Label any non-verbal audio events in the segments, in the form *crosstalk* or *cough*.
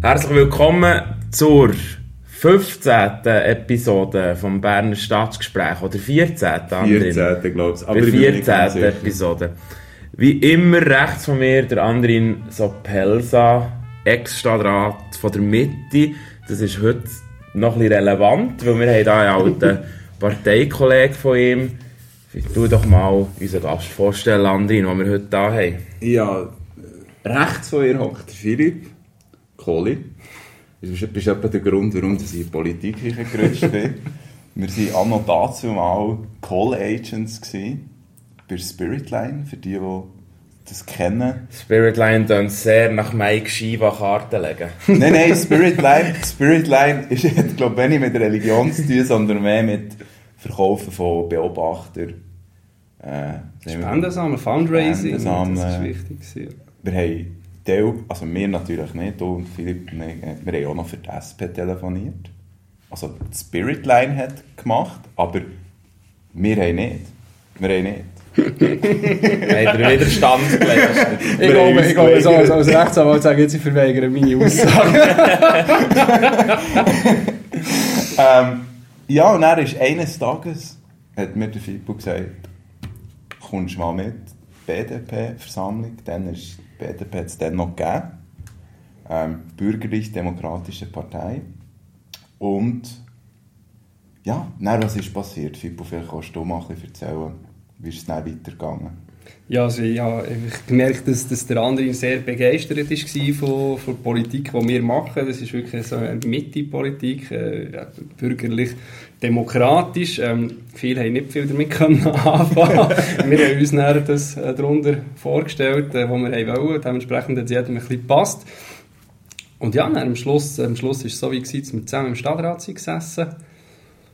Herzlich willkommen zur 15. Episode vom Berner Staatsgespräch oder 14. Andrin? 14. glaube ich. Aber 14. Episode. Wie immer rechts von mir der Andrin Sopelsa, Ex-Stadtrat von der Mitte. Das ist heute noch ein bisschen relevant, weil wir haben hier einen alten *laughs* Parteikollegen von ihm. Tu doch mal unseren Gast vorstellen, Andrin, den wir heute hier haben. Ja, rechts von ihr hockt Philipp Kohli. Das ist, ist etwa der Grund, warum ich in die Politik gerutscht bin. *laughs* Wir waren anno dazu mal Call Agents gewesen, bei Spiritline, für die, die das kennen. Spiritline dann sehr nach Mike Shiva Karten legen. *laughs* nein, nein, Spiritline, Spiritline ist, glaube ich, nicht mit Religion zu tun, sondern mehr mit Verkaufen von Beobachtern. Äh, Spendensammeln, Fundraising, Spendensammeln. das ist wichtig. Wir haben Teil, also wir natürlich nicht, du und Philipp, wir, wir haben auch noch für die SP telefoniert. Also die Spiritline hat gemacht, aber wir haben nicht. Wir haben nicht. *laughs* Habt ihr Widerstand geleistet? ich glaube, ich glaube so, als, als Rechtsanwalt sage jetzt, ich verweigere meine Aussage. *laughs* ähm, ja, und er ist eines Tages, hat mir der Fippo gesagt, kommst du mal mit, BDP-Versammlung, dann ist BDP hat es dann noch gegeben. Ähm, Bürgerlich-Demokratische Partei. Und ja, dann, was ist passiert? Fippo, vielleicht kannst du mal ein bisschen erzählen, wie ist es dann weitergegangen? Ja, also ich habe gemerkt, dass, dass der andere sehr begeistert war von, von der Politik, die wir machen. Das ist wirklich so eine Mitte-Politik, äh, bürgerlich demokratisch. Ähm, viele haben nicht viel damit *laughs* anfangen. wir haben uns dann das äh, darunter vorgestellt, äh, was wir wollen. Dementsprechend hat es jedem ein bisschen gepasst. Und ja, am Schluss, am Schluss war es so, wie gesagt, dass wir zusammen im Stadtrat gesessen.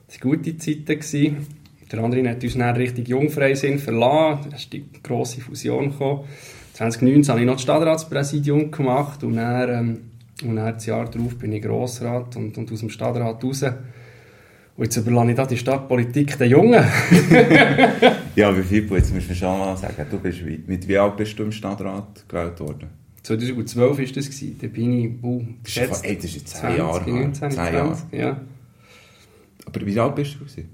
Das waren gute Zeiten. Gewesen. Der andere hat uns dann richtig Jungfreisinn verlassen. Da ist die grosse Fusion gekommen. 2019 habe ich noch das Stadtratspräsidium gemacht und dann, ähm, und dann das Jahr darauf bin ich Grossrat und, und aus dem Stadtrat raus. Und jetzt überlasse ich da die Stadtpolitik den Jungen. *laughs* ja, wie viel, jetzt musst du schon mal sagen, du bist, mit wie alt bist du im Stadtrat gewählt worden? 2012 war das. Gewesen. Da bin ich, uh, geschätzt. Ey, das ist jetzt 10 Jahre. 19, 10 Jahre. Ja. Aber wie alt bist du? Gewesen?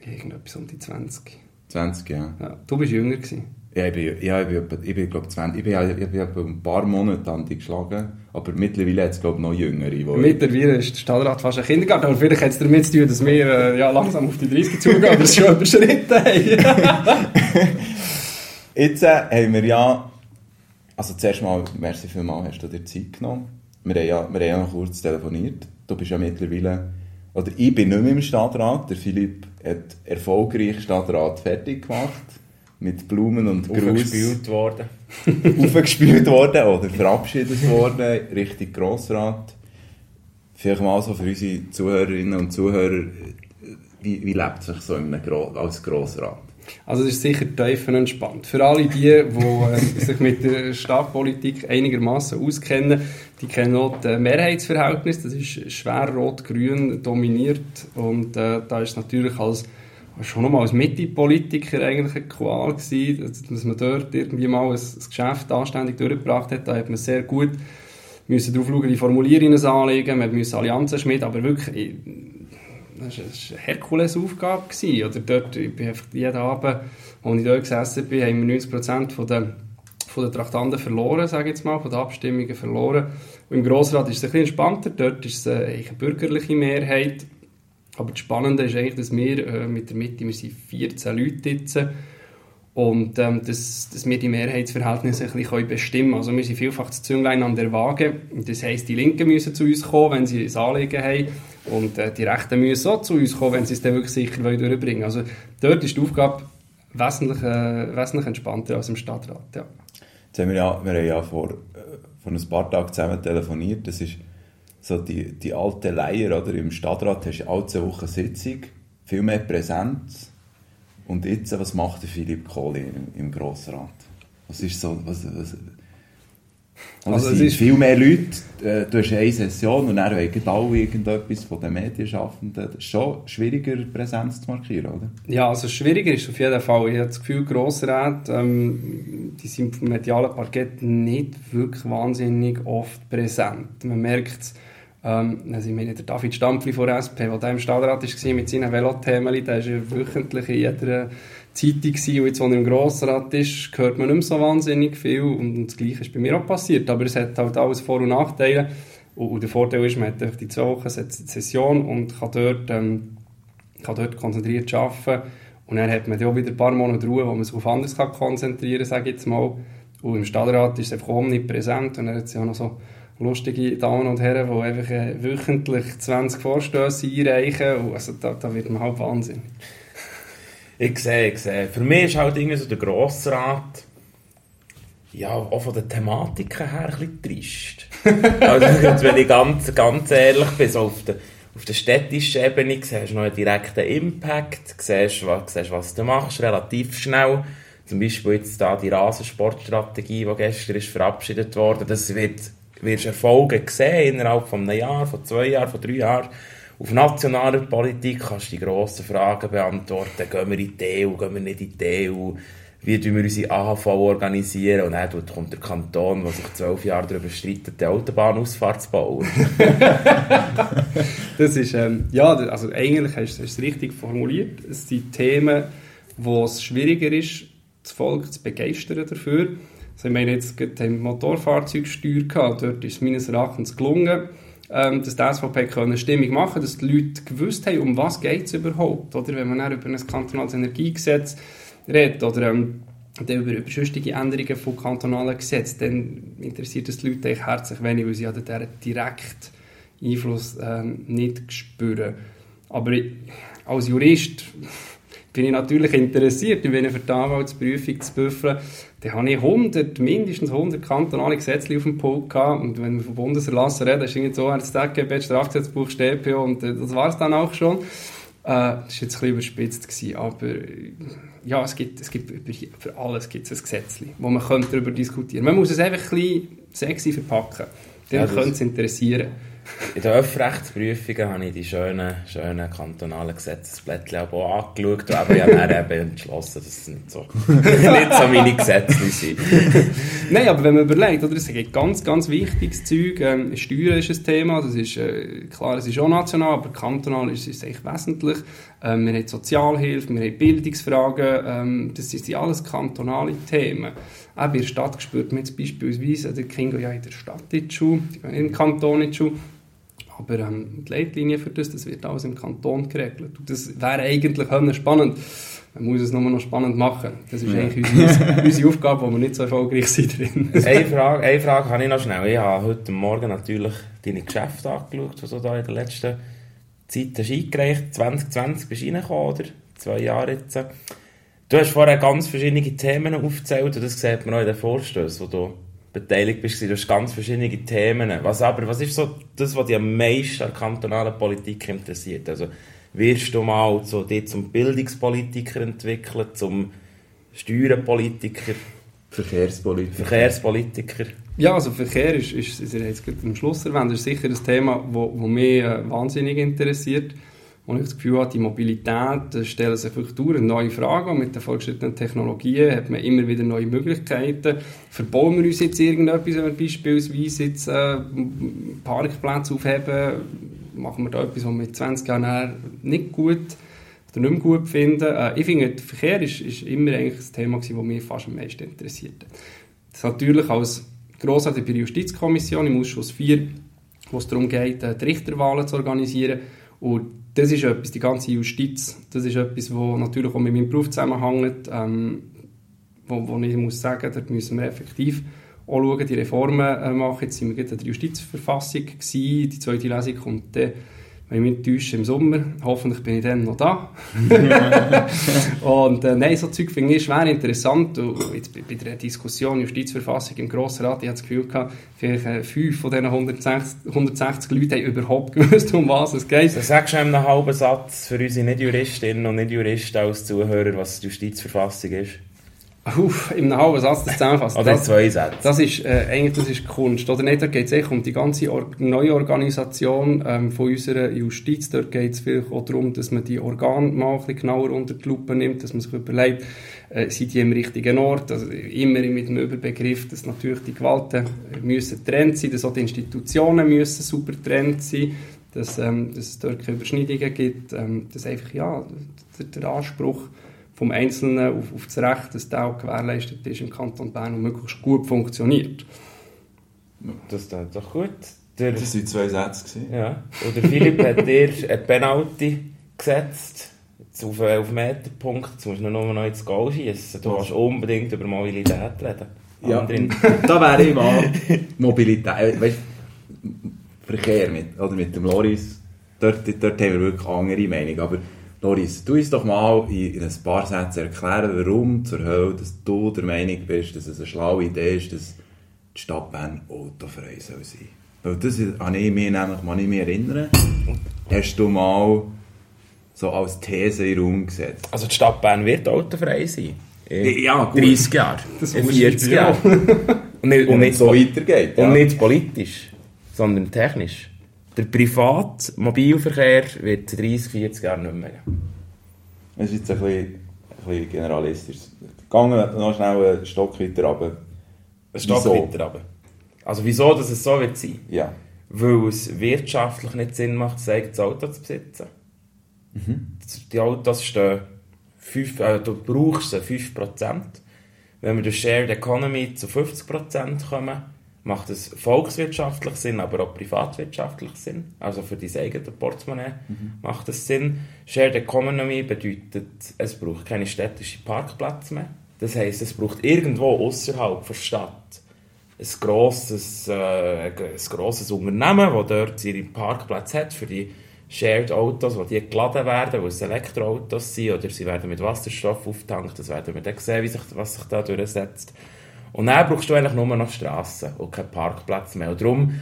Irgendetwas um die 20. 20, ja. ja. Du bist jünger gewesen. Ja, ich bin, ja, ich bin, ich bin glaube 20, ich bin, ich bin ein paar Monate an die geschlagen, aber mittlerweile hat es glaube noch jüngere. Mittlerweile ist der Stadtrat fast ein Kindergarten, aber vielleicht hat es damit zu tun, dass wir äh, ja, langsam auf die 30 zugehen oder es schon überschritten haben. *laughs* Jetzt äh, haben wir ja, also zuerst mal, merci vielmals, hast du dir Zeit genommen. Wir haben ja, wir haben ja noch kurz telefoniert. Du bist ja mittlerweile, oder ich bin nicht mehr im Stadtrat, der Philipp hat erfolgreich Stadtrat fertig gemacht. Mit Blumen und Gruß. Aufgespielt worden. *laughs* aufgespielt worden oder verabschiedet worden, Richtung Grossrat. Vielleicht mal so für unsere Zuhörerinnen und Zuhörer, wie, wie lebt sich so Gro als Grossrat? Also es ist sicher tief entspannt. Für alle die, die äh, *laughs* sich mit der Stadtpolitik einigermaßen auskennen, die kennen auch das Mehrheitsverhältnis. Das ist schwer rot-grün dominiert und äh, da ist natürlich als schon nochmal als Mitte-Politiker eigentlich eine Qual gewesen, dass man dort irgendwie mal ein, ein Geschäft anständig durchgebracht hat. Da hat man sehr gut müssen darauf schauen, die Formulierungen anlegen, man musste Allianzen schmieden, aber wirklich das war eine Herkulesaufgabe. Oder dort, jeden Abend, als ich dort gesessen bin, haben wir 90% von den, von den Traktanten verloren, sage ich jetzt mal, von den Abstimmungen verloren. Und im Grossrat ist es ein bisschen entspannter, dort ist es eine bürgerliche Mehrheit. Aber das Spannende ist eigentlich, dass wir äh, mit der Mitte, wir sind 14 Leute jetzt, und ähm, dass, dass wir die Mehrheitsverhältnisse ein bisschen bestimmen können. Also wir sind vielfach das Zünglein an der Waage. Das heisst, die Linken müssen zu uns kommen, wenn sie ein Anliegen haben. Und äh, die Rechten müssen auch zu uns kommen, wenn sie es dann wirklich sicher durchbringen wollen. Also dort ist die Aufgabe wesentlich, äh, wesentlich entspannter als im Stadtrat. Ja. Jetzt haben wir, ja, wir haben ja vor, äh, vor ein paar Tagen zusammen telefoniert. Das ist so die, die alte Leier. Oder? Im Stadtrat hast du alle zwei Wochen Sitzung, viel mehr Präsenz und jetzt, was macht der Philipp Kohli im, im Grossrat? Was ist so, was, was Und Also es sind viel mehr Leute, äh, du hast eine Session und dann wollen alle irgendetwas von den Medienschaffenden. Das ist schon schwieriger, Präsenz zu markieren, oder? Ja, also schwieriger ist auf jeden Fall. Ich habe das Gefühl, Grossräte, ähm, die sind dem medialen Parkett nicht wirklich wahnsinnig oft präsent. Man merkt es, ähm, also ich meine, der David Stampfli von SP, der da im Stadtrat war mit seinen Velothemen, der war ja wöchentlich in jeder Zeitung und jetzt, wo er im Grossrat ist, hört man nicht mehr so wahnsinnig viel. Und das Gleiche ist bei mir auch passiert, aber es hat halt alles Vor- und Nachteile. Und, der Vorteil ist, man hat einfach die zwei Wochen Session und kann dort ähm, kann dort konzentriert arbeiten. Und dann hat man dann auch wieder ein paar Monate Ruhe, wo man sich auf anderes kann konzentrieren kann, sage ich jetzt mal. Und im Stadtrat ist es einfach omnipräsent. Und dann hat es ja noch so lustige Damen und Herren, die einfach äh, wöchentlich 20 Vorstöße einreichen und also da, da wird man halt Wahnsinn. Ich sehe, ich sehe. Für mich ist halt irgendwie so der Grossrat ja, auch von den Thematiken her ein bisschen trist. *laughs* also, wenn ich ganz, ganz ehrlich bin, so auf der, auf der städtischen Ebene siehst du noch einen direkten Impact, siehst, was, siehst, was du machst, relativ schnell. Zum Beispiel jetzt da die Rasensportstrategie, die gestern ist verabschiedet wurde, das wird, wirst Erfolge sehen innerhalb von einem Jahr, von zwei Jahren, von drei Jahren. Auf nationaler Politik kannst du die grossen Fragen beantworten. Gehen wir in die EU, gehen wir nicht in die EU? Wie tun wir unsere AHV organisieren? Und dann kommt der Kanton, der sich zwölf Jahre darüber streitet, die Autobahnausfahrt zu bauen. *laughs* Das ist, ähm, ja, also eigentlich hast du es richtig formuliert. Es sind Themen, wo es schwieriger ist, das Volk zu begeistern dafür. Also ich meine, jetzt haben wir Motorfahrzeugsteuer gehabt, dort ist es meines Erachtens gelungen, ähm, dass die SVP können Stimmung machen dass die Leute gewusst haben, um was geht es überhaupt. Oder wenn man dann über ein kantonales Energiegesetz redet oder ähm, über, über sonstige Änderungen von kantonalen Gesetzen, dann interessiert es die Leute eigentlich herzlich wenig, weil sie ja dort direkt Einfluss ähm, nicht spüren. Aber ich, als Jurist *laughs* bin ich natürlich interessiert, wenn ich für die zu büffeln, dann habe ich 100, mindestens 100 kantonale Gesetze auf dem Pult gehabt. Und wenn wir von Bundeserlassen reden, ist irgendwie so, das DGB, Strafgesetzbuch, StPO und äh, das war es dann auch schon. Äh, das war jetzt ein bisschen überspitzt, gewesen, aber ja, es gibt, es gibt über, für alles gibt es ein Gesetz, wo man könnte darüber diskutieren Man muss es einfach ein bisschen sexy verpacken. Dann Ja, könnte es interessieren. In den Öffrechtsprüfungen habe ich die schönen, schönen kantonalen Gesetzesblättchen auch angeschaut und ich habe dann entschlossen, dass es nicht so, *laughs* nicht so meine Gesetze sind. *laughs* Nein, aber wenn man überlegt, oder, es gibt ganz, ganz wichtiges Zeug. Ähm, Steuern ist ein Thema, das ist äh, klar, es ist auch national, aber kantonal ist es eigentlich wesentlich. Ähm, wir haben Sozialhilfe, wir haben Bildungsfragen, ähm, das sind alles kantonale Themen. Auch in der Stadt spürt man jetzt beispielsweise, Kinder gehen ja in der Stadt in die Schule, die gehen nicht im Kanton in die Schule. Aber ähm, die Leitlinie für das, das wird alles im Kanton geregelt. Und das wäre eigentlich spannend. Man muss es nur noch spannend machen. Das ist eigentlich unsere, unsere *laughs* Aufgabe, wo wir nicht so erfolgreich sind drin. Eine Frage, eine Frage habe ich noch schnell. Ich habe heute Morgen natürlich deine Geschäfte angeschaut, die du da in der letzten Zeit hast eingereicht 2020 bist du reingekommen, oder? Zwei Jahre jetzt. Du hast vorher ganz verschiedene Themen aufgezählt und das sieht man auch in den Vorstößen, wo du beteiligt bist. Du hast ganz verschiedene Themen. Was aber, was ist so das, was dich am meisten an der kantonalen Politik interessiert? Also, wirst du mal so, dich zum Bildungspolitiker entwickeln, zum Steuerpolitiker, Verkehrspolitik. Verkehrspolitiker? Ja, also Verkehr ist, ist, ist jetzt gerade am Schluss erwähnt, ist sicher ein Thema, das wo, wo mich äh, wahnsinnig interessiert. Und ich das Gefühl habe, die Mobilität äh, stellen sich wirklich dauernd neue Fragen. Und mit den fortgeschrittenen Technologien hat man immer wieder neue Möglichkeiten. Verbauen wir uns jetzt irgendetwas, wenn wir beispielsweise jetzt äh, Parkplätze aufheben, machen wir da etwas, was wir in 20 Jahren nicht gut oder nicht mehr gut finden. Äh, ich finde, der Verkehr ist, ist immer eigentlich das Thema gewesen, das mich fast am meisten interessiert. Das natürlich als Grossrat bei der Justizkommission im Ausschuss 4, wo es darum geht, äh, die Richterwahlen zu organisieren. Und das ist etwas, die ganze Justiz, das ist etwas, wo natürlich auch mit meinem Beruf zusammenhängt, ähm, wo, wo ich muss sagen, dort müssen wir effektiv auch schauen, die Reformen äh, machen. Jetzt sind wir gerade an der Justizverfassung gewesen, die zweite Lesung kommt dann, wenn ich mich täusche, im Sommer. Hoffentlich bin ich dann noch da. *laughs* und äh, nein, so Zeug finde ich schwer interessant. Und jetzt bei, bei der Diskussion Justizverfassung im Grossen Rat, ich hatte das Gefühl gehabt, vielleicht äh, fünf von diesen 160, 160 Leuten haben überhaupt *laughs* gewusst, um was es geht. Also sagst du in einem halben Satz für unsere Nicht-Juristinnen und Nicht-Juristen als Zuhörer, was die Justizverfassung ist? Uff, im halben Satz das zusammenfassen. *laughs* Oder in das, zwei Sätzen. das ist, äh, eigentlich, das ist Kunst. Oder nicht, da geht es eigentlich um die ganze Or neue Organisation ähm, von unserer Justiz. Dort geht es vielleicht auch darum, dass man die Organe mal ein bisschen genauer unter die Lupe nimmt, dass man sich überlegt, äh, sind die im richtigen Ort? Also immer mit dem Überbegriff, dass natürlich die Gewalten müssen getrennt sein, dass auch die Institutionen müssen super getrennt sein, dass, ähm, dass es dort keine Überschneidungen gibt, ähm, dass einfach, ja, der, der Anspruch vom Einzelnen auf, auf das Recht, dass der auch gewährleistet ist im Kanton Bern und möglichst gut funktioniert. Das ist doch gut. Der, Das waren zwei Sätze. gewesen. ja. Und der Philipp hat dir eine Penalty gesetzt. Auf einen Elfmeterpunkt. Jetzt musst du nur noch ins Goal schießen. Du musst unbedingt über Mobilität reden. Ja, *laughs* da wäre ich mal Mobilität, weißt, Verkehr mit, oder mit dem Loris, dort, dort haben wir wirklich andere Meinung, aber Loris, du uns doch mal in, in ein paar Sätzen erklären, warum zur Hölle, dass du der Meinung bist, dass es eine schlaue Idee ist, dass die Stadt Bern autofrei soll sein. Weil das habe ich mir nämlich mal nicht mehr erinnern. Hast du mal so als These in den Raum gesetzt? Also die Stadt Bern wird autofrei sein. In Ja, gut. 30 Jahren. Das in muss 40 ich- Jahren. Und nicht, und Und nicht, so weitergeht. und ja. nicht politisch, sondern technisch. Der private Mobilverkehr wird in 30, 40 Jahren nicht mehr geben. Es ist jetzt ein bisschen, ein bisschen generalistisch. Gangen noch schnell einen Stock weiter runter. Es steht Wieso? weiter runter. Also wieso, dass es so wird sein? Ja. Weil es wirtschaftlich nicht Sinn macht, sein eigenes Auto zu besitzen. Die Autos stehen, fünf, äh, du brauchst sie 5%. Wenn wir durch Shared Economy zu 50% kommen, macht es volkswirtschaftlich Sinn, aber auch privatwirtschaftlich Sinn. Also für dein eigenes Portemonnaie macht es Sinn. Shared Economy bedeutet, es braucht keine städtischen Parkplätze mehr. Das heisst, es braucht irgendwo außerhalb der Stadt ein grosses, äh, ein grosses Unternehmen, das dort seine Parkplätze hat für die Shared Autos, wo die geladen werden, weil es Elektroautos sind oder sie werden mit Wasserstoff aufgetankt. Das werden wir dann sehen, wie sich, was sich da durchsetzt. Und dann brauchst du eigentlich nur noch Strassen und keinen Parkplatz mehr. Und darum,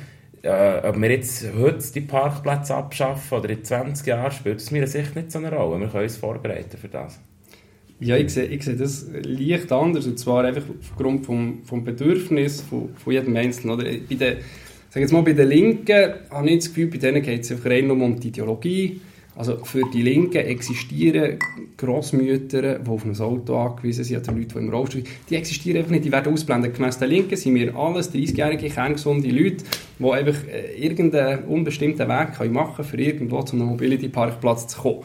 äh, ob wir jetzt heute die Parkplätze abschaffen oder in 20 Jahren, spielt es mir Sicht nicht so eine Rolle. Wir können uns vorbereiten für das. Ja, ich sehe, ich sehe das leicht anders, und zwar einfach aufgrund vom, vom Bedürfnis von, von jedem Einzelnen. Oder? Bei den, sag jetzt mal, bei den Linken habe ich das Gefühl, bei denen geht es einfach rein um die Ideologie. Also für die Linken existieren Grossmütter, die auf ein Auto angewiesen sind, oder Leute, die im Rollstuhl sind. Die existieren einfach nicht, die werden ausblendet. Gemäss den Linken sind wir alles 30-jährige, kerngesunde Leute, die einfach äh, irgendeinen unbestimmten Weg machen können, für irgendwo zu einem Mobility-Parkplatz zu kommen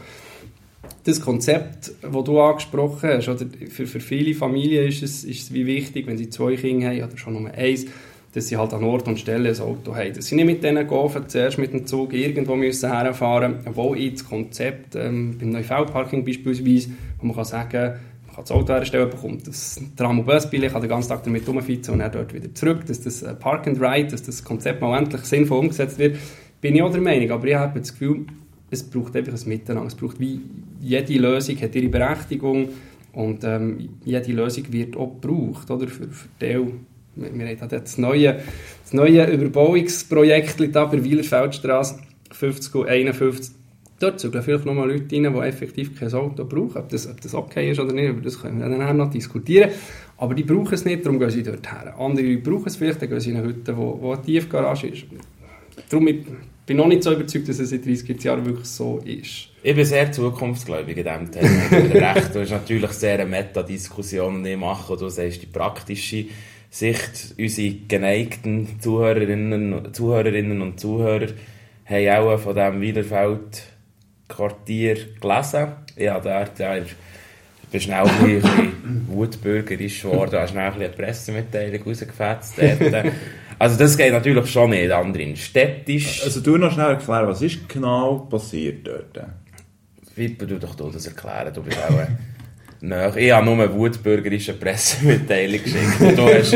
das Konzept, das du angesprochen hast, oder für, für viele Familien ist es, ist es wie wichtig, wenn sie zwei Kinder haben oder schon nur eins, dass sie halt an Ort und Stelle ein Auto haben. Dass sie nicht mit denen gehen, zuerst mit dem Zug irgendwo müssen herfahren müssen. Obwohl ich das Konzept ähm, beim Neufeld-Parking beispielsweise, wo man kann sagen man kann das Auto herstellen, bekommt das Tram- und Busbillett, kann den ganzen Tag damit rumfeizen und dann dort wieder zurück, dass das äh, Park and Ride, dass das Konzept mal endlich sinnvoll umgesetzt wird, bin ich auch der Meinung. Aber ich habe das Gefühl, es braucht einfach ein Miteinander. Es braucht wie jede Lösung hat ihre Berechtigung und ähm, jede Lösung wird auch gebraucht, oder? Für, für Teil. Wir, haben da das neue, das neue Überbauungsprojekt da bei Wielerfeldstraße 50 und 51. Dort zügeln vielleicht noch mal Leute rein, die effektiv kein Auto brauchen. Ob das, ob das okay ist oder nicht, über das können wir dann noch diskutieren. Aber die brauchen es nicht, darum gehen sie dort her. Andere Leute brauchen es vielleicht, dann gehen sie in eine Hütte, wo, wo eine Tiefgarage ist. Darum ich bin noch nicht so überzeugt, dass es in 30 Jahren wirklich so ist. Ich bin sehr zukunftsgläubig in diesem Thema. Ich recht. Das ist natürlich sehr eine Meta-Diskussion, die ich mache. Du sagst die praktische Sicht. Unsere geneigten Zuhörerinnen, Zuhörerinnen und Zuhörer haben auch von diesem Wiederfeld-Quartier gelesen. Ja, ich bin schnell ein bisschen, wutbürgerisch geworden, habe schnell ein bisschen eine Pressemitteilung rausgefetzt. Also das geht natürlich schon nicht, anderen. Städtisch... Also du noch schnell erklären, was ist genau passiert dort? Viper, du doch du das erklären, du bist auch... Ich habe nur eine wutbürgerische Pressemitteilung geschickt. Du hast,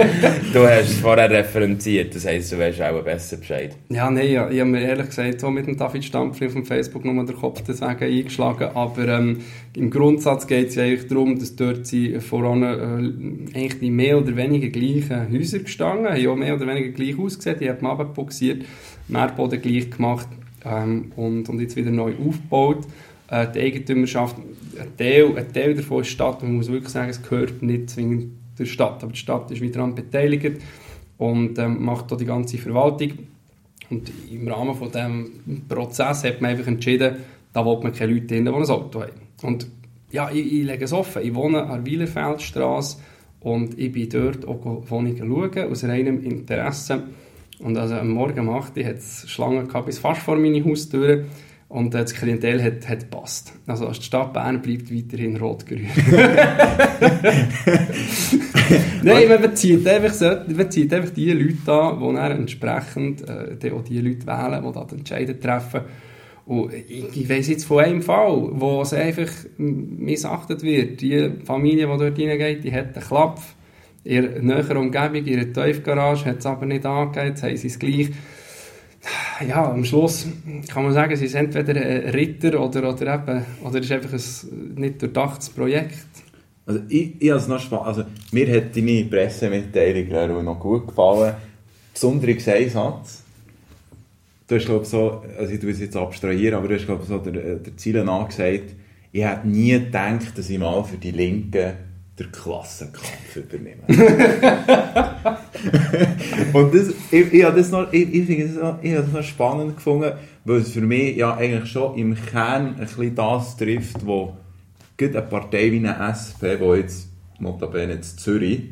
du hast vorher referenziert, das heisst, du weißt auch besser Bescheid. Ja, nein, ja, ich habe mir ehrlich gesagt so mit dem David Stampfli auf dem Facebook nur den Kopf deswegen eingeschlagen, aber ähm, im Grundsatz geht es ja eigentlich darum, dass dort sie voran äh, eigentlich mehr oder weniger gleichen Häuser gestanden haben, ja mehr oder weniger gleich ausgesehen, die haben abgebuxiert, Mehrboden gleich gemacht ähm, und, und jetzt wieder neu aufgebaut. Äh, die Eigentümerschaft, ein Teil, ein Teil davon ist Stadt, man muss wirklich sagen, es gehört nicht zwingend der Stadt, aber die Stadt ist wieder daran beteiligt und ähm, macht auch die ganze Verwaltung. Und im Rahmen von diesem Prozess hat man einfach entschieden, da will man keine Leute drin, die ein Auto haben. Und ja, ich, ich lege es offen, ich wohne an der Wielerfeldstraße und ich bin dort auch Wohnungen schauen, aus reinem Interesse. Und also am Morgen um 8 Uhr hat es Schlangen gehabt, bis fast vor meine Haustür. Und das Klientel hat, hat gepasst. Also die Stadt Bern bleibt weiterhin rot-grün. *laughs* Nein, man bezieht, einfach so, man bezieht einfach die Leute an, die dann entsprechend äh, auch die Leute wählen, die da die Entscheidungen treffen. Und ich, ich weiss jetzt von einem Fall, wo es einfach missachtet wird. Die Familie, die dort reingeht, die hat einen Klapp. In näheren Umgebung, in ihrer Tiefgarage, hat es aber nicht angegeben, jetzt haben sie es gleich ja, am Schluss kann man sagen, sie ist entweder ein Ritter oder, oder eben, oder ist einfach ein nicht durchdachtes Projekt. Also ich, ich habe es noch spannend, also mir hat deine Pressemitteilung noch gut gefallen. Besonders ein Satz. Du hast glaube so, also ich tue es jetzt abstrahieren, aber du hast glaube so der, der Zielen angesagt, ich hätte nie gedacht, dass ich mal für die Linken den Klassenkampf übernehmen. *laughs* und das, ich, ich, das noch, ich, ich finde das, noch, ich das noch spannend gefunden, weil es für mich ja eigentlich schon im Kern ein bisschen das trifft, wo eine Partei wie eine SP, die jetzt notabene in Zürich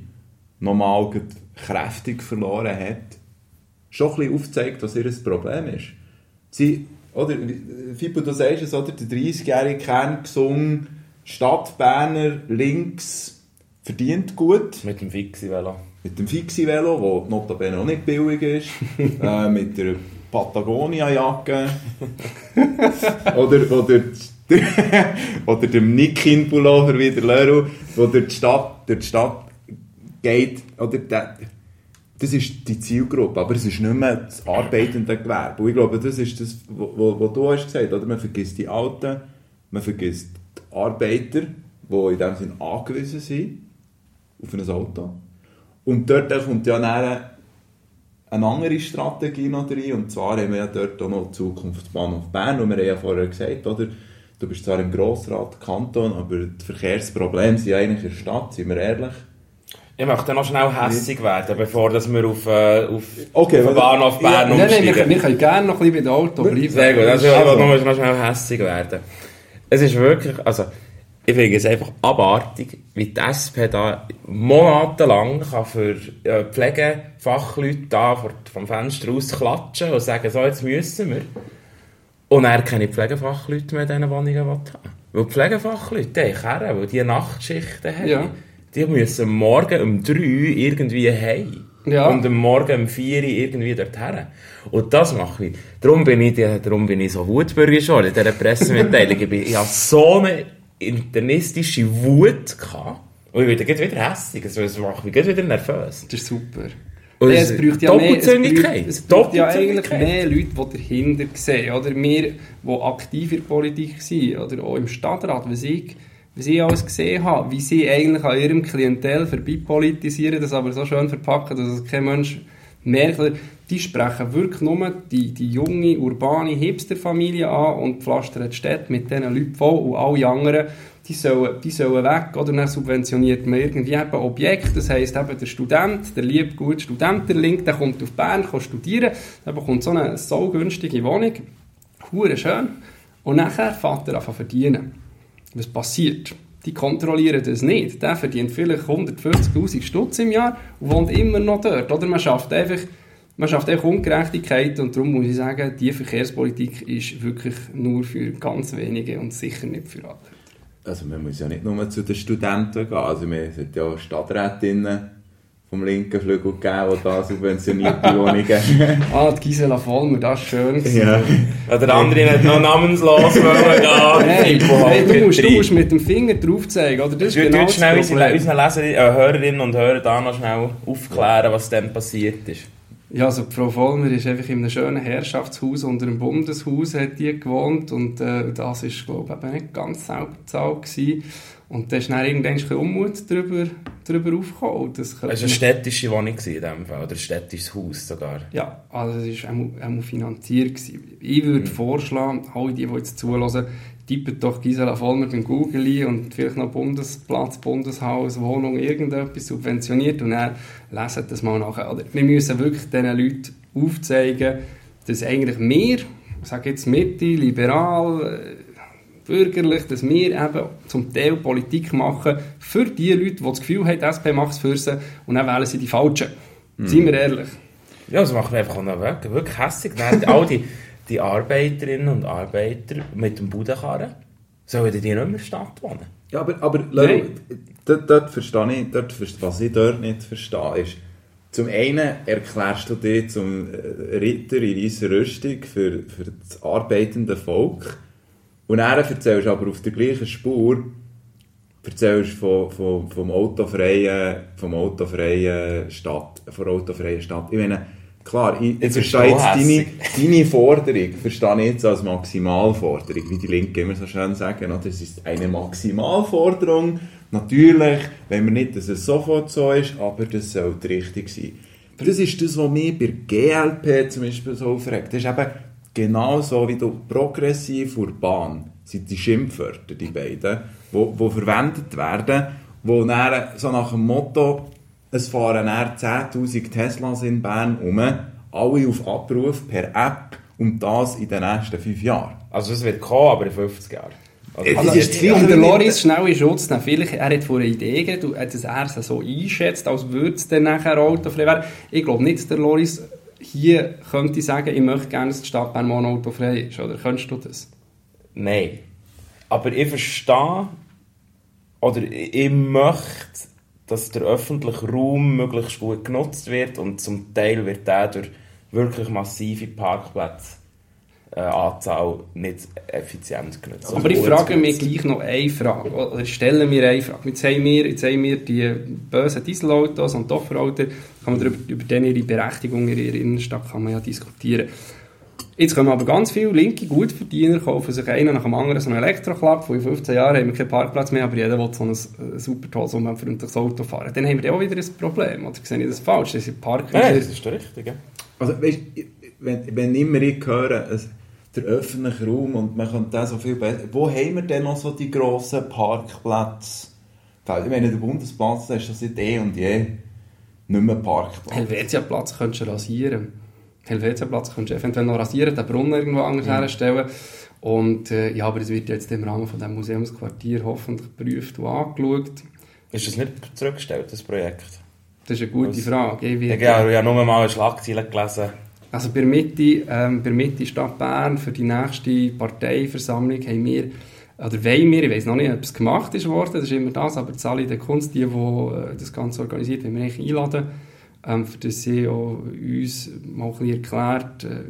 nochmal kräftig verloren hat, schon ein bisschen aufzeigt, was ihr Problem ist. Sie, oder, Fippo, du sagst es, oder, der 30-jährige Kern gesungen, Stadtberner links verdient gut. Mit dem Fixi-Velo. Mit dem Fixi-Velo, das notabene auch nicht billig ist. *laughs* äh, mit der Patagonia-Jacke. *laughs* oder, oder, *laughs* oder dem Nikin-Pullover wie der Leru, wo durch die Stadt, durch die Stadt geht. Oder der, das ist die Zielgruppe, aber es ist nicht mehr das arbeitende Gewerbe. Und ich glaube, das ist das, was du hast gesagt oder? Man vergisst die Alten, man vergisst die Arbeiter, die in dem Sinne angewiesen sind auf ein Auto. Und dort kommt ja eine andere Strategie noch rein, und zwar haben wir ja dort auch noch Zukunftsbahnhof Bern, und wir haben ja vorher gesagt, oder, du bist zwar im Grossrat Kanton, aber die Verkehrsprobleme sind eigentlich in der Stadt, sind wir ehrlich. Ich möchte noch schnell hässig werden, bevor dass wir auf, äh, auf, okay, auf den Bahnhof Bern ja, umsteigen. Nein, nein, wir, können gerne noch ein bisschen bei dem Auto bleiben. Sehr gut, also, also. noch, noch schnell hässig werden. Es ist wirklich, also, ich finde es einfach abartig, wie die SP da monatelang kann für äh, Pflegefachleute da vom Fenster aus klatschen und sagen, so, jetzt müssen wir. Und er keine Pflegefachleute mehr in diesen Wohnungen haben. Weil die Pflegefachleute, die haben weil die Nachtschichten haben, ja. die müssen morgen um drei irgendwie heim. Ja. Und am Morgen um 4 Uhr irgendwie dorthin. Und das mache ich. Darum bin ich, darum bin ich so wutbürger in dieser Pressemitteilung. ich, bin, ich habe so eine internistische Wut gehabt. Und ich werde wieder hässlich. Also, es macht mich wieder nervös. Das ist super. Und es braucht ja mehr, es braucht, ja eigentlich mehr Leute, die dahinter sehen. Oder wir, die aktiv in der Politik sind, oder auch im Stadtrat, wie ich, wie ich alles gesehen habe, wie sie eigentlich an ihrem Klientel vorbeipolitisieren, das aber so schön verpacken, dass es kein Mensch merkt. Die sprechen wirklich nur die, die junge, urbane Hipsterfamilie an und pflastern die Städte mit diesen Leuten voll und alle anderen, die sollen, die sollen weg, oder dann subventioniert man irgendwie eben Objekte, das heisst eben der Student, der lieb gut Studentenlink, der kommt auf Bern, kann studieren, dann bekommt so eine so günstige Wohnung, schön, und nachher fährt er an verdienen. Was passiert? Die kontrollieren das nicht. Der verdient vielleicht 150'000 Stutz im Jahr und wohnt immer noch dort, oder man schafft einfach man schafft einfach Ungerechtigkeit und darum muss ich sagen, die Verkehrspolitik ist wirklich nur für ganz wenige und sicher nicht für alle. Also man muss ja nicht nur zu den Studenten gehen, also wir sind ja Stadträtinnen vom linken Flügel gegeben, die da subventionierte Wohnungen *laughs* Ah, die Gisela Vollmer, das ist schön. Ja. Der andere hat noch namenslos gehen. Hey, hey, du, musst, du musst mit dem Finger drauf zeigen, oder? Das ist du, genau schnell unsere Leserinnen, äh, Hörerinnen und Hörer da noch schnell aufklären, was dann passiert ist. Ja, also Frau Vollmer ist einfach in einem schönen Herrschaftshaus unter einem Bundeshaus hat die gewohnt und äh, das ist glaube ich nicht ganz sauber bezahlt gewesen. Und da ist dann irgendwann ein Unmut darüber, darüber aufgekommen. Das war eine städtische Wohnung in dem Fall, oder ein städtisches Haus sogar? Ja, also es war auch, finanziert. Gewesen. Ich würde mhm. vorschlagen, alle die, die jetzt zulassen, tippet doch Gisela Vollmer beim Google ein und vielleicht noch Bundesplatz, Bundeshaus, Wohnung, irgendetwas subventioniert und dann lesen das mal nachher. Oder wir müssen wirklich diesen Leuten aufzeigen, dass eigentlich wir, ich sage jetzt Mitte, liberal, bürgerlich, dass wir eben zum Teil Politik machen für die Leute, die das Gefühl haben, die SP macht es für sie und dann wählen sie die Falschen. Mhm. Seien wir ehrlich. Ja, das macht mich einfach noch wirklich, wirklich hässlich. all die, die Arbeiterinnen und Arbeiter mit dem Budenkarren, sollen die nicht mehr in der Stadt wohnen? Ja, aber, aber Leute, dort, dort verstehe ich, dort, was ich dort nicht verstehe, ist, zum einen erklärst du dich zum äh, Ritter in weißer Rüstung für, für das arbeitende Volk und dann erzählst du aber auf der gleichen Spur erzählst von, von, vom autofreien, vom autofreien Stadt, von autofreien Stadt. Ich meine, klar, ich, ich verstehe jetzt deine, deine Forderung, verstehe ich jetzt als Maximalforderung, wie die Linken immer so schön sagen, das ist eine Maximalforderung. Natürlich, wenn wir nicht, dass es sofort so ist, aber das sollte richtig sein. Das ist das, was mich bei GLP zum Beispiel so aufregt. Das ist eben genauso wie du progressiv urban sind die Schimpfwörter, die beiden, wo, wo verwendet werden, wo dann, so nach dem Motto, es fahren 10'000 Teslas in Bern um, alle auf Abruf per App und das in den nächsten fünf Jahren. Also es wird kommen, aber in 50 Jahren. Also, also ist um den Loris schnell in Schutz nehmen, vielleicht, er hat vor eine Idee gegeben, dass er es so einschätzt, als würde es dann nachher autofrei werden. Ich glaube nicht, dass der Loris hier könnte sagen, ich möchte gerne, dass die Stadt Bern autofrei ist, oder könntest du das? Nein. Aber ich verstehe, oder ich möchte, dass der öffentliche Raum möglichst gut genutzt wird und zum Teil wird der durch wirklich massive Parkplätze Anzahl nicht effizient genutzt. Aber ich frage mich gleich noch eine Frage, oder ich stelle mir eine Frage. Jetzt haben wir, jetzt haben wir die bösen Dieselautos und Offerautos, kann man darüber, über denen ihre Berechtigung in ihrer Innenstadt kann man ja diskutieren. Jetzt kommen aber ganz viele linke Gutverdiener, kaufen sich einen nach dem anderen so einen Elektroclub. Vor 15 Jahren haben wir keinen Parkplatz mehr, aber jeder will so ein äh, super tolles, umweltfreundliches Auto fahren. Dann haben wir auch wieder ein Problem. Oder sehe ich das falsch? Das ist Park Nein, das ist richtig. Ja. Also, weißt, wenn, wenn immer ich höre, der öffentliche Raum und man könnte das so viel besser... Wo haben wir denn noch so die grossen Parkplätze? Ich meine, der Bundesplatz ist das seit eh und je nicht mehr Parkplatz. Helvetia-Platz könntest du rasieren. Helvetia-Platz könntest du eventuell noch rasieren, den Brunnen irgendwo anders ja. herstellen. Und äh, ja, aber das wird jetzt im Rahmen von dem Museumsquartier hoffentlich geprüft und angeschaut. Ist das nicht zurückgestellt, das Projekt? Das ist eine gute Was? Frage. Ich, ich, ja, ich habe nur mal eine Schlagzeile gelesen. Also bei Mitte, ähm, bei Mitte Stadt Bern für die nächste Parteiversammlung haben wir oder wollen wir, ich weiß noch nicht, ob es gemacht ist worden, das ist immer das, aber die Alle der Kunst, die, die äh, das Ganze organisiert, wollen wir eigentlich einladen ähm, für das sie auch uns mal ein erklärt, äh,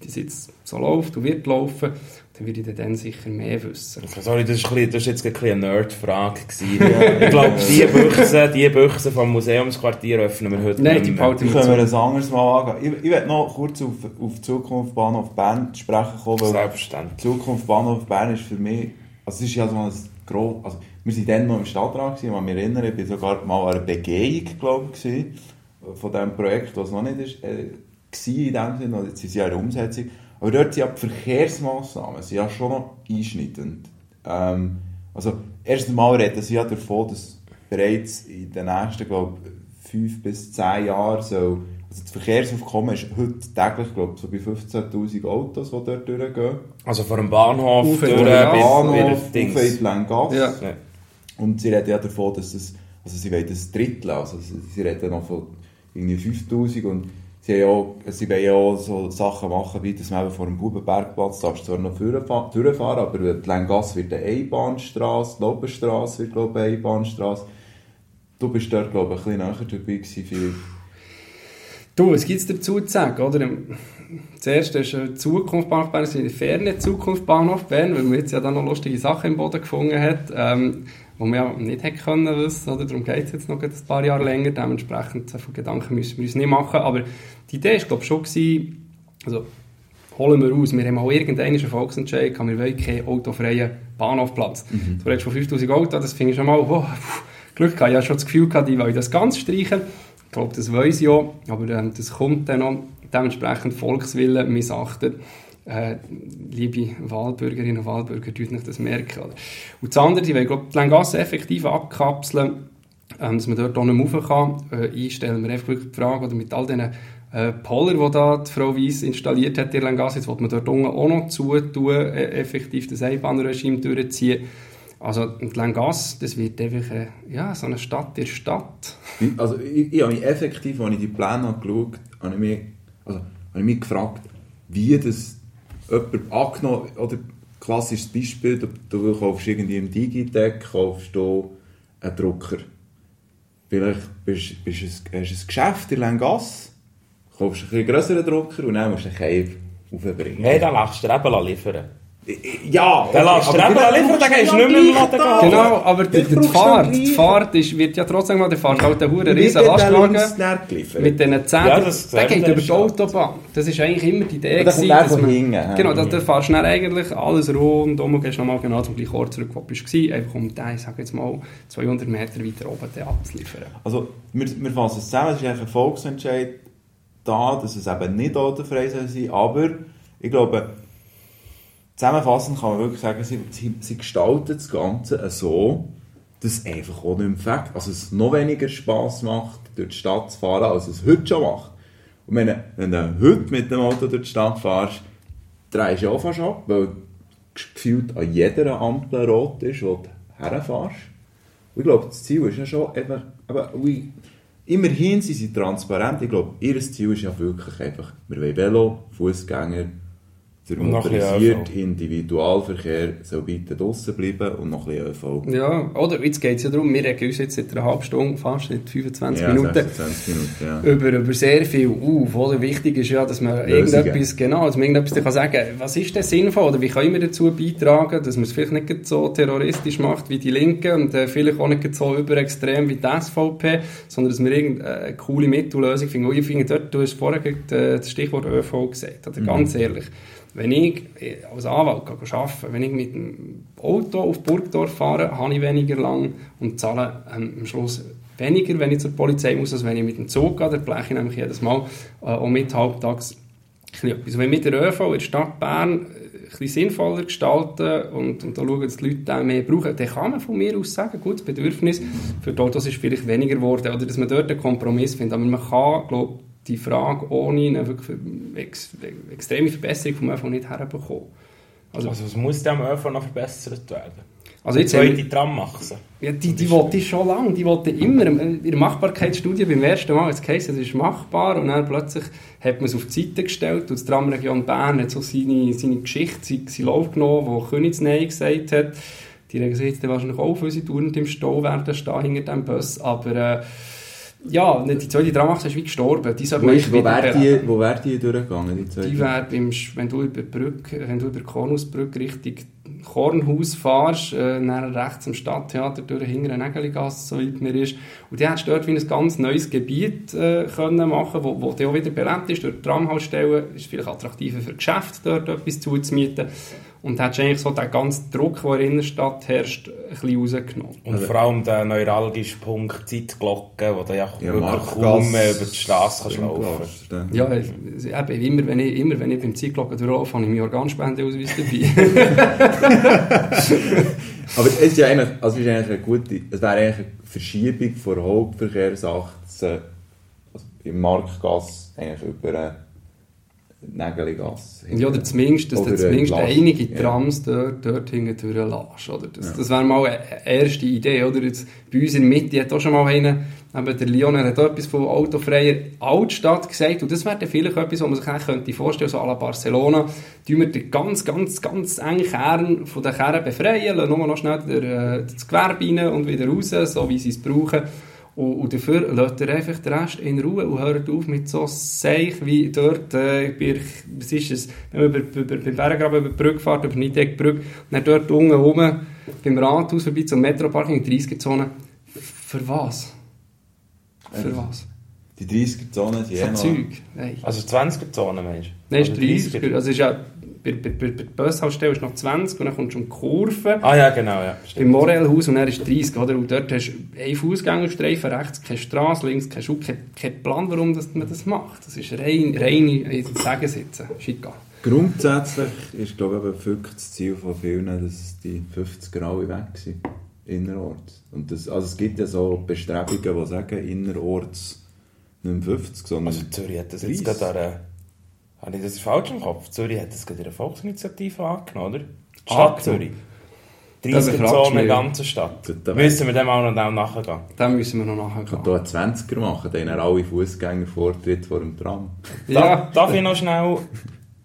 wie das jetzt so läuft und wird laufen. Dann würde ich dann sicher mehr wissen. Sorry, das, ist, das ist jetzt eine Nerd-Frage. Ja. ich glaube, die Büchse, die Büchse vom Museumsquartier öffnen wir heute Nein, die behalten wir Können wir ein anderes Mal angehen. Ich, ich werde noch kurz auf, auf Zukunft Bahnhof Bern sprechen kommen. Selbstverständlich. Zukunft Bahnhof Bern ist für mich, also es ist ja so ein groß, also wir waren dann noch im Stadtrat, gewesen, ich mich erinnere, ich war sogar mal an einer Begehung, glaube ich, von diesem Projekt, was noch nicht ist, äh, in dem Sinne, jetzt sind sie ja in der Umsetzung. Aber dort sind ja die Verkehrsmassnahmen sind ja schon noch einschneidend. Ähm, also, erstens mal reden sie ja davon, dass bereits in den nächsten, glaube fünf bis zehn Jahren so, also das Verkehrsaufkommen ist heute täglich, glaube so bei 15'000 Autos, die dort durchgehen. Also vor dem Bahnhof, auf durch, Bahnhof, auf in die Langasse. Ja. Und sie reden ja davon, dass es, also sie wollen das Drittel, also sie reden noch von irgendwie 5000 und sie, auch, sie wollen auch so Sachen machen, wie dass man eben vor dem Bubenbergplatz darfst zwar noch durchfahren, aber die Lengasse wird eine Einbahnstraße, die Lobenstraße wird glaube ich eine Einbahnstraße. Du bist dort glaube ich ein bisschen näher dabei gewesen, Du, was gibt es dazu zu sagen, oder? Zuerst ist eine Zukunft Bahnhof Bern, eine ferne Zukunft Bahnhof Bern, weil man jetzt ja da noch lustige Sachen im Boden gefunden hat. Ähm, die wir ja nicht hätte können wissen. Oder? Darum geht es jetzt noch ein paar Jahre länger. Dementsprechend von Gedanken müssen wir uns nicht machen. Aber die Idee war, glaube ich, schon, gewesen, also holen wir aus. Wir haben auch irgendeinen Volksentscheid, wir wollen keinen autofreien Bahnhofplatz. Mhm. Du redest von 5000 Autos, das finde ich schon mal, wow, Glück gehabt. Ich hatte schon das Gefühl, gehabt, die wollen das ganz streichen. Ich glaube, das weiß ich auch, aber ähm, das kommt dann noch. Dementsprechend Volkswillen missachtet. Äh, liebe Wahlbürgerinnen und Wahlbürger, tut nicht das merken. Oder? Und das andere, die wollen, die Langasse effektiv abkapseln, ähm, dass man dort auch nicht rauf kann. Äh, ich stelle einfach die Frage, oder mit all diesen äh, Poller, die da die Frau Weiss installiert hat in Langasse, jetzt will man dort unten auch noch zutun, äh, effektiv das Einbahnregime durchziehen. Also die Langasse, das wird einfach äh, ja, so eine Stadt der Stadt. Also ich, ich habe mich effektiv, als ich die Pläne angeschaut habe, habe ich mich, also, habe ich mich gefragt, wie das jemand angenommen oder klassisches Beispiel, du, du kaufst irgendwie im Digitec, kaufst du einen Drucker. Vielleicht bist, bist es, hast du ein Geschäft in Langasse, kaufst einen größeren Drucker und dann musst du einen Cape aufbringen. Nein, dann lässt du dir eben liefern. Ja, dir eben liefern, dann gehst du nicht mehr im Laden. Genau, aber die, die, Fahrt, die. Fahrt ist, wird ja trotzdem mal, der fährt halt einen huren Wie riesen der Lastwagen mit diesen Zähnen, Ja, das der geht über die. Autobahn. Das ist eigentlich immer die Idee der kommt gewesen, dass man, genau, da, da fährst du dann eigentlich alles rundum und gehst nochmal genau zum gleichen Ort zurück, wo du warst, einfach um den, ich sage jetzt mal, 200 Meter weiter oben den abzuliefern. Also, wir, wir fassen es zusammen, es ist eigentlich ein Volksentscheid da, dass es eben nicht autofrei soll sein aber ich glaube, zusammenfassend kann man wirklich sagen, sie, sie, sie gestalten das Ganze so, dass es einfach auch nicht mehr fängt. Also es noch weniger Spass macht, durch die Stadt zu fahren, als es heute schon macht. Und wenn, du- wenn du heute mit dem Auto durch die Stadt fährst, drehst du auch fast ab, weil gefühlt an jeder Ampel rot ist, wo du herfährst. Und ich glaube, das Ziel ist ja schon eben, aber ui, immerhin sind sie transparent. Ich glaube, ihr Ziel ist ja wirklich einfach, wir wollen Velo, Fußgänger, der motorisierte ÖV. Individualverkehr soll bitte draussen bleiben und noch ein bisschen ÖV. Ja, oder jetzt geht es ja darum, wir regen uns jetzt seit einer halben Stunde, fast seit 25 Ja, Minuten, 26 Minuten, ja. über, über sehr viel auf. Oder? Wichtig ist ja, dass man Lösungen. irgendetwas, genau, dass man irgendetwas kann sagen kann, was ist denn sinnvoll oder wie können wir dazu beitragen, dass man es vielleicht nicht so terroristisch macht wie die Linken und äh, vielleicht auch nicht so überextrem wie die SVP, sondern dass wir irgendeine coole Mittellösung finden. Und ich finde, dort, du hast vorher äh, das Stichwort ÖV gesagt, oder ganz ehrlich, wenn ich äh, als Anwalt gehe arbeiten wenn ich mit dem Auto auf Burgdorf fahre, habe ich weniger lang und zahle ähm, am Schluss weniger, wenn ich zur Polizei muss, als wenn ich mit dem Zug gehe. Da bleche ich nämlich jedes Mal äh, auch mit halbtags etwas. Und wenn wir den ÖV in der Stadt Bern äh, ein sinnvoller gestalten und, und da schauen, dass die Leute auch mehr brauchen, dann kann man von mir aus sagen, gut, das Bedürfnis für die Autos ist vielleicht weniger geworden oder dass man dort einen Kompromiss findet. Aber man kann, glaube die Frage ohne eine wirklich ex extreme Verbesserung vom ÖV nicht herbekommen. Also, Also was muss dem ÖV noch verbessert werden? also Die jetzt wir- zweite Tramachse. ja, die, die wollte ich schon lange, die wollte immer. In der Machbarkeitsstudie beim ersten Mal es geheißen, es ist machbar und dann plötzlich hat man es auf die Seite gestellt und die Tramregion Bern hat so seine, seine Geschichte, seinen seinen Lauf genommen, wo Königs Nein gesagt hat. Die regen sich jetzt wahrscheinlich auf, weil sie dauernd im Stau werden stehen hinter dem Bus, aber äh, ja, die zweite Tramachse ist wie gestorben. Die Wo, ist, wo wäre die, wo wär die durchgegangen, die zweite? Die wäre, wenn du über die Brücke, wenn du über die Kornhausbrücke Richtung Kornhaus fährst, äh, dann rechts am Stadttheater durch hinter eine Nägeligasse, so weit mir ist. Und die hättest dort wie ein ganz neues Gebiet äh, können machen, wo, wo der auch wieder belebt ist, durch die Tramhaltestellen, ist vielleicht attraktiver für Geschäfte dort etwas zuzumieten. Und hättest eigentlich so den ganzen Druck, der in der Innenstadt herrscht, ein bisschen rausgenommen. Und vor allem der neuralgische Punkt Zeitglocke, wo du ja, Ja, wirklich kaum mehr über die Straße kannst laufen. Ja, eben, immer, wenn ich, immer wenn ich beim Zeitglocken durchlaufe, habe ich meinen Organspendeausweis dabei. *laughs* Aber es ist ja eigentlich, also es ist eigentlich eine gute, es wäre eigentlich eine Verschiebung von Hauptverkehrsachsen also im Marktgasse eigentlich über eine Nägeligasse. Ja, oder zumindest, dass Oder du zumindest einige Ja. Trams dort, dort hinten durchlässt. Oder? Das, Ja. das wäre mal eine erste Idee. Oder? Jetzt, bei uns in der Mitte hat auch schon mal einer, eben der Lionel hat etwas von autofreier Altstadt gesagt. Und das wäre dann vielleicht etwas, was man sich eigentlich könnte vorstellen könnte, so à la Barcelona. Tun wir den ganz, ganz, ganz engen Kern von den Kernen befreien, lassen nur noch schnell der, äh, das Gewerbe rein und wieder raus, so wie sie es brauchen. Und, und dafür lässt er einfach den Rest in Ruhe und hört auf mit so Seich wie dort, äh, bei, was ist es, wenn man über, über, beim Berggraben über die Brücke fährt, über die Nidegg-Brücke, und dann dort unten rum, beim Rathaus vorbei zum Metroparking, 30er-Zone. Für was? Für was? Die 30er-Zone, die noch... Zeug. Nein. Also 20er-Zone, meinst du? Nein, ist Oder 30. 30er? Also ist ja, bei, bei, bei, der Bushaltestelle ist noch 20 und dann kommst du um die Kurve. Ah ja, genau, ja. Im Stimmt. Morellhaus und dann ist 30, oder? Und dort hast du einen Fußgängerstreifen, rechts keine Straße, links kein Schuh, kein, kein Plan, warum das, man das macht. Das ist rein, reine, jetzt, Schika. Grundsätzlich ist, glaube ich, wirklich das Ziel von vielen, dass die 50er alle weg sind, innerorts. Und das, also es gibt ja so Bestrebungen, die sagen, innerorts nicht mehr 50, sondern Also Zürich hat das jetzt 30. gerade. Habe ich das falsch im Kopf? Zürich hat das gerade in einer Volksinitiative angenommen, oder? Die Stadt Angenommen? Zürich. Das 30 fragst du Zonen in ja. der ganzen Stadt. Da- da- Müssen wir dem auch noch nachgehen. Dem müssen wir noch nachher kann gehen. hier einen 20er machen, dann haben alle Fußgänger Vortritt vor dem Tram. Da, Ja, Darf ich noch schnell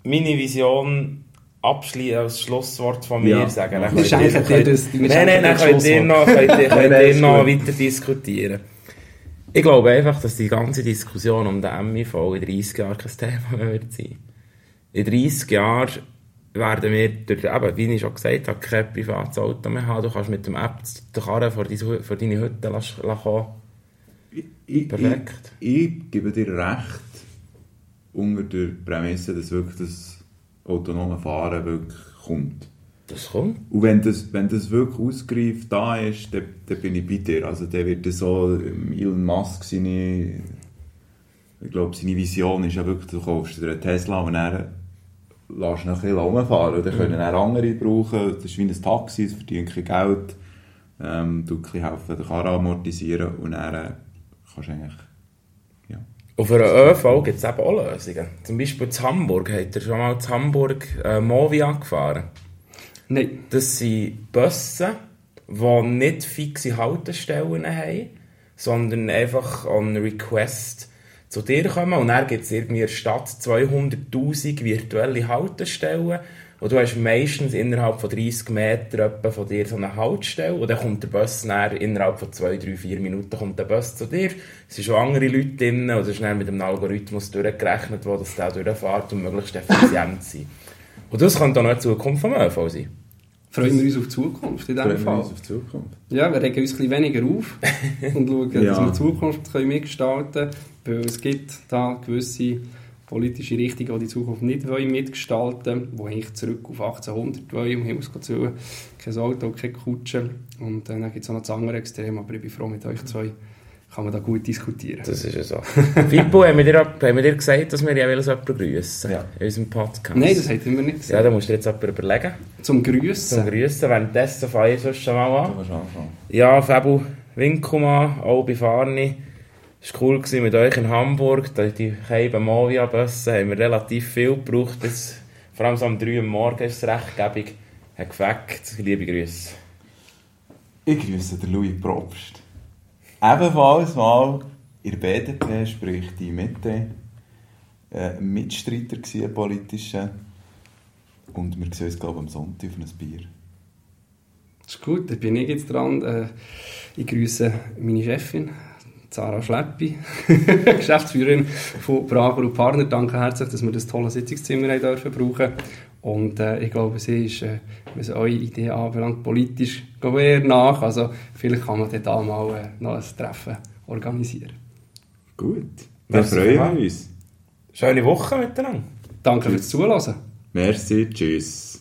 meine Vision abschließen, als Schlusswort von mir Ja. sagen? Dann schenken ihr- dir das- wir Nein, nein, dann das könnt ihr noch, könnt ihr, könnt Nein, ihr ist noch weiter diskutieren. Ich glaube einfach, dass die ganze Diskussion um den MIV in 30 Jahren kein Thema mehr wird sein. In 30 Jahren werden wir, durch, eben, wie ich schon gesagt habe, kein privates Auto mehr haben. Du kannst mit dem App die Karre vor, deine, vor deine Hütte lassen, ich, Perfekt. Ich, ich gebe dir recht, unter der Prämisse, dass wirklich das autonome Fahren wirklich kommt. Das kommt. Und wenn das, wenn das wirklich ausgereift da ist, dann, dann bin ich bei dir. Also dann wird so ähm, Elon Musk seine, ich glaube, seine Vision ist ja wirklich, du kaufst dir einen Tesla und dann lässt ihn ein bisschen rumfahren. Dann können dann andere brauchen. Das ist wie ein Taxi, es verdient kein Geld. Ähm, du kannst helfen, den Karren amortisieren und dann äh, kannst du eigentlich, ja. Und für den ÖV gibt es eben auch Lösungen. Zum Beispiel in Hamburg. Habt ihr schon mal in Hamburg äh, Movia gefahren? Nein. Das sind Busse, die nicht fixe Haltestellen haben, sondern einfach on Request zu dir kommen. Und dann gibt es irgendwie in der Stadt 200'000 virtuelle Haltestellen. Und du hast meistens innerhalb von 30 Metern von dir so eine Haltestelle. Und dann kommt der Bus dann, innerhalb von 2, 3, 4 Minuten kommt der Bus zu dir. Es sind schon andere Leute drin. Und das ist dann mit einem Algorithmus durchgerechnet, wo das da durchfährt und möglichst effizient sein. Und das könnte auch noch in Zukunft vom ÖV sein. Freuen wir uns auf die Zukunft in diesem Freuen wir Fall. uns auf die Zukunft. Ja, wir regen uns ein bisschen weniger auf *laughs* und schauen, dass Ja. wir die Zukunft können mitgestalten können, weil es gibt da gewisse politische Richtungen, die die Zukunft nicht wollen mitgestalten wollen, die eigentlich zurück auf 1800 wollen, um Himmels zu Kein Auto, keine Kutsche. Und äh, dann gibt es auch noch das andere Extrem, aber ich bin froh, mit euch zwei kann man da gut diskutieren. Das ist ja so. Fippo, haben wir dir, haben wir dir gesagt, dass wir jeweils jemanden grüßen Ja. in unserem Podcast? Nein, das hätten wir nicht Ja, gesagt. da musst du dir jetzt jemanden überlegen. Zum Zum Grüssen. Währenddessen fange ich sonst schon mal Du an. Ja, Fabu Winkelmann, auch bei Farni. Es war cool gewesen mit euch in Hamburg. Da Die Keiben Movia-Busse haben wir relativ viel gebraucht. Bis, vor allem so um 3 Uhr morgens ist es recht gäbig. Hat gefeckt. Liebe Grüße. Ich grüße den Louis Probst. Ebenfalls mal in der BDP, sprich die Mitte, äh, Mitstreiter gewesen, ein politischer. Und wir sehen uns, glaube ich, am Sonntag auf ein Bier. Das ist gut, dann bin ich jetzt dran. Äh, Ich grüße meine Chefin, Sarah Schleppi, *laughs* Geschäftsführerin von Prager und Partner. Danke herzlich, dass wir das tolle Sitzungszimmer haben dürfen brauchen. Und äh, ich glaube, sie ist, äh, was eure Idee anbelangt, politisch eher nach. Also vielleicht kann man dort auch mal äh, noch ein Treffen organisieren. Gut, dann freuen wir uns. Schöne Woche miteinander. Danke fürs Zuhören. Merci, tschüss.